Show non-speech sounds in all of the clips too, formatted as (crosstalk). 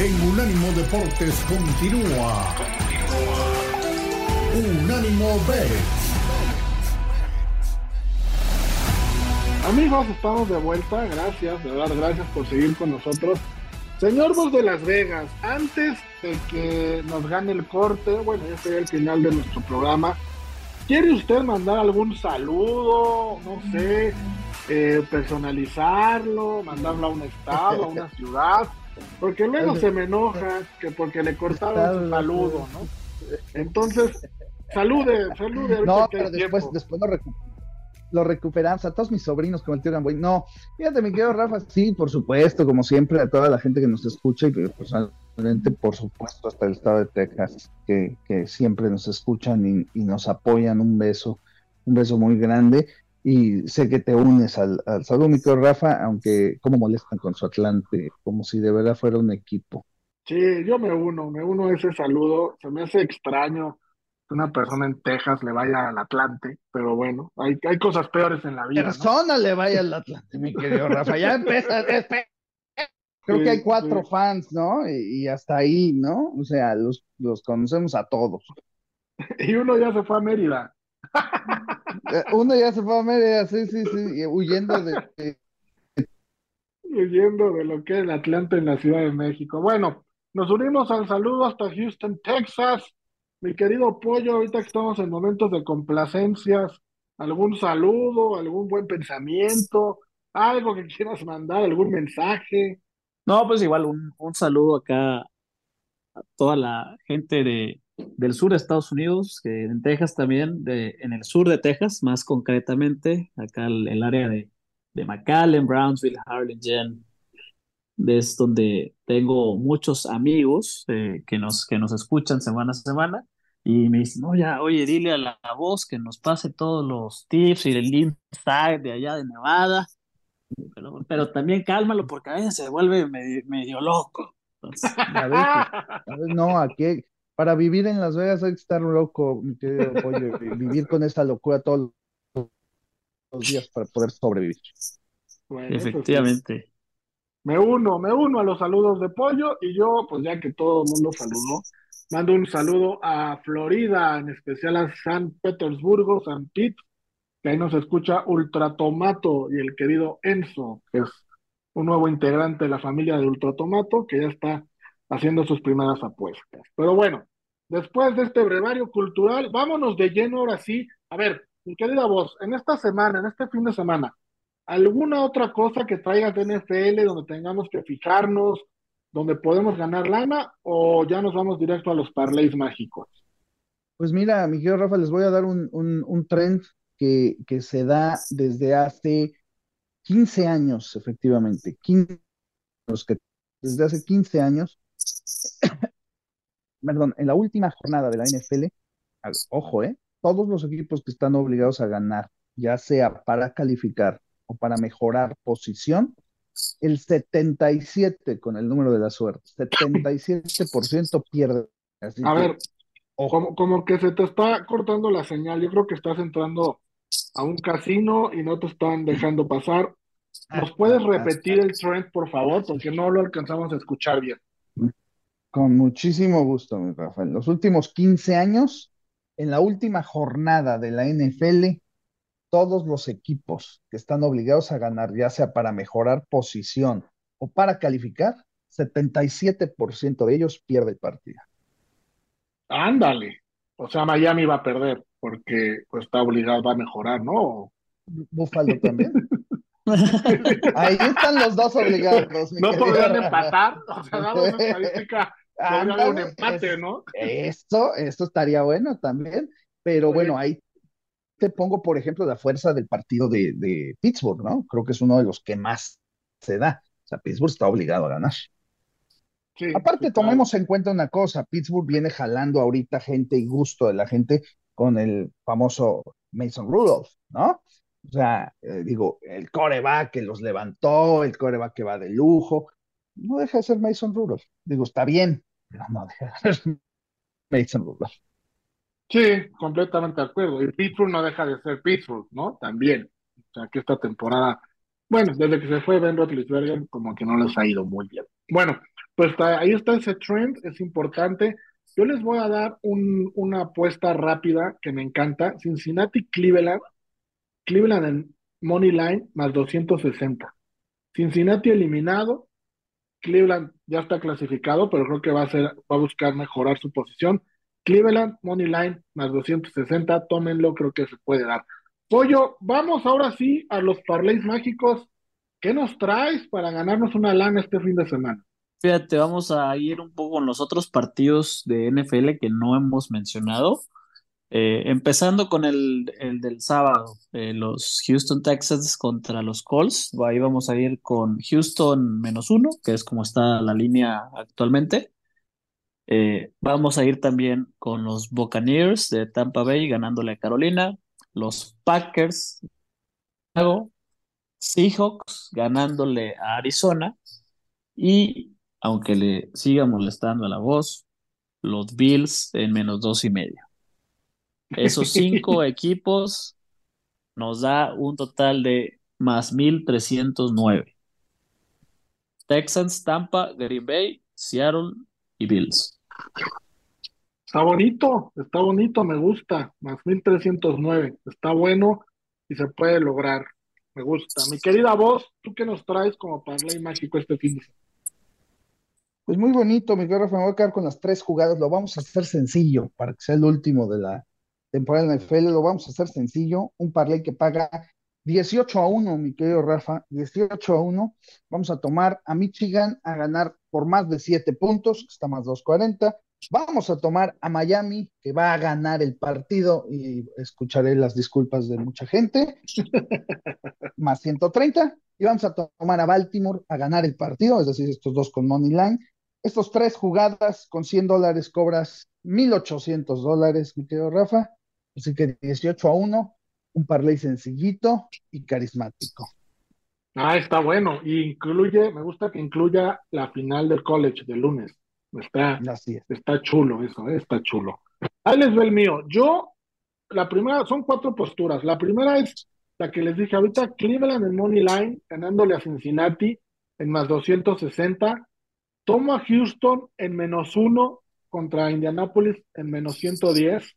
en Unánimo Deportes continúa. Unánimo Bet. Amigos, estamos de vuelta. Gracias, de verdad, gracias por seguir con nosotros. Señor Vos de Las Vegas, antes de que nos gane el corte, bueno, ya sería el final de nuestro programa. ¿Quiere usted mandar algún saludo? No sé, eh, personalizarlo, mandarlo a un estado, a una (laughs) ciudad, porque luego se me enoja que porque le cortaron su saludo, ¿no? Entonces, salude, salude. No, pero después, después lo, lo recuperamos a todos mis sobrinos como el tío Gamboy. No, fíjate, mi querido Rafa, sí, por supuesto, como siempre, a toda la gente que nos escucha y personalmente, por supuesto, hasta el estado de Texas, que, que siempre nos escuchan y, y nos apoyan. Un beso, un beso muy grande y sé que te unes al, al saludo, mi Rafa, aunque como molestan con su Atlante, como si de verdad fuera un equipo. Sí, yo me uno, me uno a ese saludo, se me hace extraño que una persona en Texas le vaya al Atlante, pero bueno, hay, hay cosas peores en la vida. Persona le vaya al Atlante, mi querido Rafa, ya empieza, (laughs) creo que hay cuatro fans, ¿no? Y, y, hasta ahí, ¿no? O sea, los, los conocemos a todos. (laughs) Y uno ya se fue a Mérida. (laughs) Eh, uno ya se fue a Mérida, sí, sí, sí, huyendo de, huyendo de lo que es el Atlante en la Ciudad de México. Bueno, nos unimos al saludo hasta Houston, Texas. Mi querido Pollo, ahorita que estamos en momentos de complacencias, algún saludo, algún buen pensamiento, algo que quieras mandar, algún mensaje. No, pues igual un, un saludo acá a toda la gente de, del sur de Estados Unidos, en Texas también, de, en el sur de Texas, más concretamente, acá el, área de, de McAllen, Brownsville, Harlingen, es donde tengo muchos amigos eh, que, nos, que nos escuchan semana a semana y me dicen, oye, oye, dile a la, voz que nos pase todos los tips y el inside de allá de Nevada, pero, pero también cálmalo porque a veces se vuelve medio, medio loco. Entonces, a ver, a ver, no, aquí, para vivir en Las Vegas hay que estar loco, mi querido pollo, vivir con esta locura todos los días para poder sobrevivir. Bueno, Efectivamente. Pues, me uno, me uno a los saludos de pollo y yo, pues ya que todo el mundo saludó, mando un saludo a Florida, en especial a San Petersburgo, San Pete, que ahí nos escucha Ultratomato y el querido Enzo, que es un nuevo integrante de la familia de Ultratomato, que ya está haciendo sus primeras apuestas. Pero bueno, después de este brevario cultural, vámonos de lleno ahora sí. A ver, mi querida voz, en esta semana, en este fin de semana, ¿alguna otra cosa que traigas de NFL donde tengamos que fijarnos, donde podemos ganar lana o ya nos vamos directo a los parlays mágicos? Pues mira, mi querido Rafa, les voy a dar un, un, un trend que, que, se da desde hace 15 años, efectivamente, 15 años, que desde hace 15 años, (coughs) perdón, en la última jornada de la NFL, ojo, eh, todos los equipos que están obligados a ganar, ya sea para calificar o para mejorar posición, el 77 con el número de la suerte, 77% pierde. Así a que, ver, como, como que se te está cortando la señal, yo creo que estás entrando a un casino y no te están dejando pasar. ¿Nos puedes repetir el trend, por favor? Porque no lo alcanzamos a escuchar bien. Con muchísimo gusto, mi Rafael. Los últimos 15 años, en la última jornada de la NFL, todos los equipos que están obligados a ganar, ya sea para mejorar posición o para calificar, 77% de ellos pierde el partido. Ándale. O sea, Miami va a perder porque pues, está obligado a mejorar, ¿no? Búfalo también. (laughs) Ahí están los dos obligados. No podrían empatar, o sea, una estadística, podría un empate, ¿no? Esto, esto estaría bueno también, pero Oye. bueno, ahí te pongo, por ejemplo, la fuerza del partido de, de, Pittsburgh, ¿no? Creo que es uno de los que más se da. O sea, Pittsburgh está obligado a ganar. Sí, Aparte, sí, tomemos en cuenta una cosa, Pittsburgh viene jalando ahorita gente y gusto de la gente con el famoso Mason Rudolph, ¿no? O sea, eh, digo, el coreback que los levantó, el coreback que va de lujo, no deja de ser Mason Rudolph. Digo, está bien, de ser Mason Rudolph. Sí, completamente de acuerdo. Y Pittsburgh no deja de ser Pittsburgh, ¿no? También. O sea, que esta temporada, bueno, desde que se fue Ben Roethlisberger, como que no les ha ido muy bien. Bueno, pues ahí está ese trend, es importante. Yo les voy a dar un, una apuesta rápida que me encanta. Cincinnati Cleveland, Cleveland en Money Line más 260. Cincinnati eliminado, Cleveland ya está clasificado, pero creo que va a ser, va a buscar mejorar su posición. Cleveland, Money Line, más 260, tómenlo, creo que se puede dar. Pollo, vamos ahora sí a los parlays mágicos. ¿Qué nos traes para ganarnos una lana este fin de semana? Fíjate, vamos a ir un poco con los otros partidos de NFL que no hemos mencionado. Eh, empezando con el, el del sábado, eh, los Houston Texans contra los Colts. Ahí vamos a ir con Houston menos uno, que es como está la línea actualmente. Eh, vamos a ir también con los Buccaneers de Tampa Bay ganándole a Carolina, los Packers, Seahawks ganándole a Arizona y aunque le siga molestando a la voz, los Bills en menos dos y medio. Esos (laughs) cinco equipos nos da un total de más 1309. Texans, Tampa, Green Bay, Seattle y Bills. Está bonito, está bonito, me gusta. Más 1309, está bueno y se puede lograr. Me gusta. Mi querida voz, ¿tú qué nos traes como parlay mágico este fin de semana? Pues muy bonito, mi querido Rafa, me voy a quedar con las tres jugadas. Lo vamos a hacer sencillo para que sea el último de la temporada en el NFL. Lo vamos a hacer sencillo. Un parlay que paga 18 a 1, mi querido Rafa. 18 a 1. Vamos a tomar a Michigan a ganar por más de 7 puntos, que está más 240. Vamos a tomar a Miami, que va a ganar el partido, y escucharé las disculpas de mucha gente, (laughs) más 130. Y vamos a tomar a Baltimore a ganar el partido, es decir, estos dos con Money Line. Estos tres jugadas con 100 dólares cobras 1.800 dólares, mi querido Rafa. Así que 18 a 1, un parlay sencillito y carismático. Ah, está bueno. Y incluye, me gusta que incluya la final del college de lunes. Está, está chulo eso, eh, está chulo. Ahí les ve el mío. Yo, la primera, son cuatro posturas. La primera es la que les dije ahorita, Cleveland en Money Line, ganándole a Cincinnati en más 260. Tomo a Houston en menos uno contra Indianapolis en menos 110.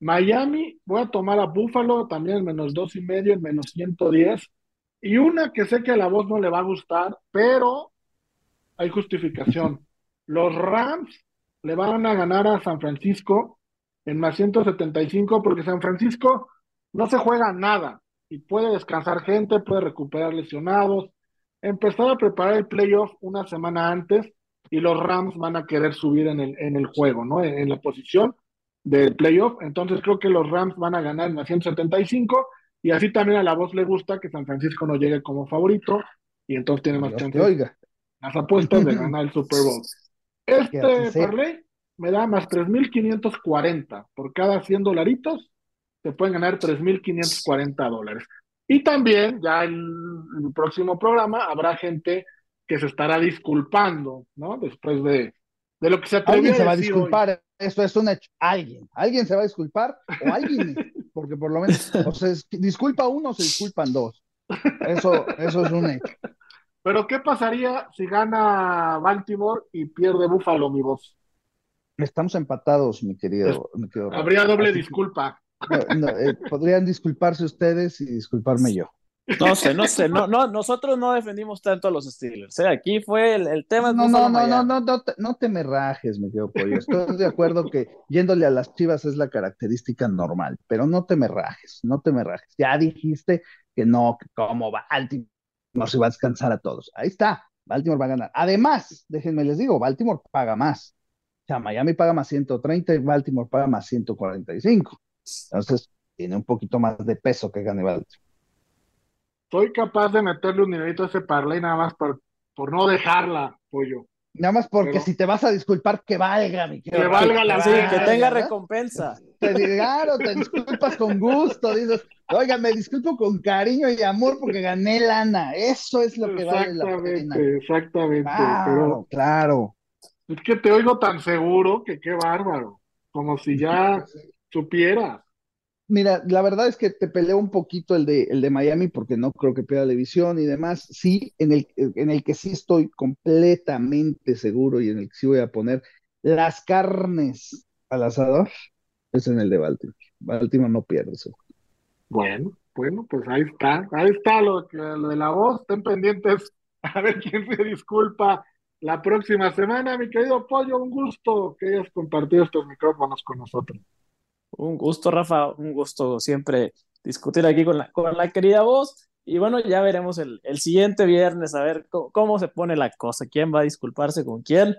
Miami, voy a tomar a Buffalo también en menos dos y medio, en menos 110. Y una que sé que a la voz no le va a gustar, pero hay justificación. Los Rams le van a ganar a San Francisco en más 175 porque San Francisco no se juega nada y puede descansar gente, puede recuperar lesionados, empezar a preparar el playoff una semana antes y los Rams van a querer subir en el, en el juego, ¿no? En, la posición del playoff. Entonces creo que los Rams van a ganar en más 175 y así también a la voz le gusta que San Francisco no llegue como favorito y entonces tiene más chances, oiga. las apuestas de ganar el Super Bowl. (laughs) Este parlay me da más 3.540 por cada 100 dolaritos, te pueden ganar 3.540 dólares. Y también, ya en el próximo programa, habrá gente que se estará disculpando, ¿no? Después de, de lo que se atrevió Alguien se va a disculpar, eso es un hecho. Alguien, alguien se va a disculpar o alguien, (laughs) porque por lo menos, o sea, disculpa uno, se disculpan dos. Eso, eso es un hecho. Pero ¿qué pasaría si gana Baltimore y pierde Buffalo, mi voz? Estamos empatados, mi querido. Habría doble disculpa. Eh, podrían disculparse ustedes y disculparme yo. No sé, no sé, no, no, nosotros no defendimos tanto a los Steelers. ¿eh? Aquí fue el, tema. No, no, no, no, no, no, te, no te me rajes, me quedo pollo. Estoy de acuerdo que yéndole a las chivas es la característica normal, pero no te me rajes, no te me rajes. Ya dijiste que no, que cómo Baltimore se va a descansar a todos. Ahí está, Baltimore va a ganar. Además, déjenme les digo, Baltimore paga más. O sea, Miami paga más 130 y Baltimore paga más 145. Entonces, tiene un poquito más de peso que gane Baltimore soy capaz de meterle un dinerito a ese parlay nada más por, por no dejarla, pollo. Nada más porque si te vas a disculpar, que valga, mi Que valga la Sí, que tenga recompensa. Te, claro, te disculpas con gusto, dices, oiga, me disculpo con cariño y amor porque gané lana. Eso es lo que vale la pena. Exactamente, claro, pero claro. Es que te oigo tan seguro que qué bárbaro. Como si ya (laughs) supiera. Mira, la verdad es que te peleo un poquito el de, el de Miami porque no creo que pierda la división y demás. Sí, en el, en el que sí estoy completamente seguro y en el que sí voy a poner las carnes al asador es en el de Baltimore. Baltimore no pierde eso. Bueno, bueno, pues ahí está, ahí está lo, lo de la voz, estén pendientes (laughs) a ver quién se disculpa la próxima semana. Mi querido Pollo, un gusto que hayas compartido estos micrófonos con nosotros. Un gusto, Rafa, un gusto siempre discutir aquí con la, con la querida voz. Y bueno, ya veremos el, el siguiente viernes a ver cómo, cómo, se pone la cosa, quién va a disculparse con quién.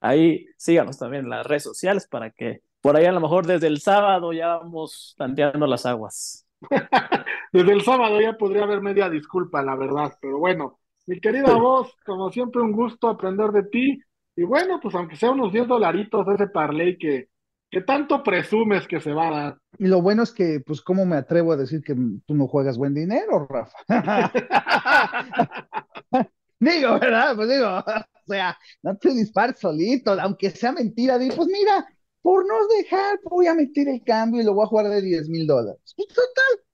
Ahí síganos también en las redes sociales para que por ahí a lo mejor desde el sábado ya vamos tanteando las aguas. (laughs) desde el sábado ya podría haber media disculpa, la verdad, pero bueno, mi querida voz, como siempre un gusto aprender de ti. Y bueno, pues aunque sea unos 10 dolaritos ese parlay que, que tanto presumes que se va a dar. Y lo bueno es que, pues, ¿cómo me atrevo a decir que tú no juegas buen dinero, Rafa? (laughs) digo, ¿verdad? Pues digo, (laughs) o sea, no te dispares solito, aunque sea mentira, digo, pues mira, por no dejar, voy a meter el cambio y lo voy a jugar de 10 mil dólares. Pues total,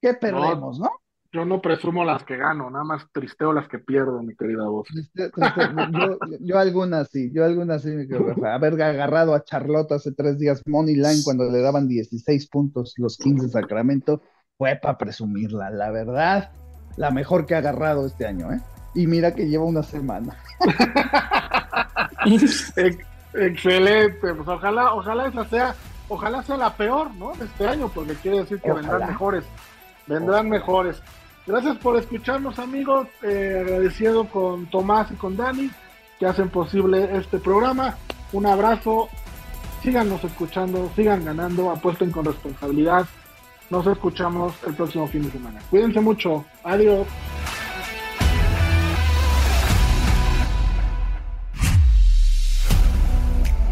¿qué perdemos, no? Yo no presumo las que gano, nada más tristeo las que pierdo, mi querida voz. yo, yo, algunas sí, yo algunas sí, mi querida Haber agarrado a Charlotte hace tres días Money Line cuando le daban 16 puntos los Kings de Sacramento, fue para presumirla, la verdad, la mejor que ha agarrado este año, ¿eh? Y mira que lleva una semana. (laughs) Excelente, pues ojalá, ojalá esa sea, ojalá sea la peor, ¿no? Este año, porque quiere decir que vendrán mejores, vendrán mejores. Gracias por escucharnos, amigos. Eh, agradecido con Tomás y con Dani que hacen posible este programa. Un abrazo. Síganos escuchando, sigan ganando, apuesten con responsabilidad. Nos escuchamos el próximo fin de semana. Cuídense mucho. Adiós.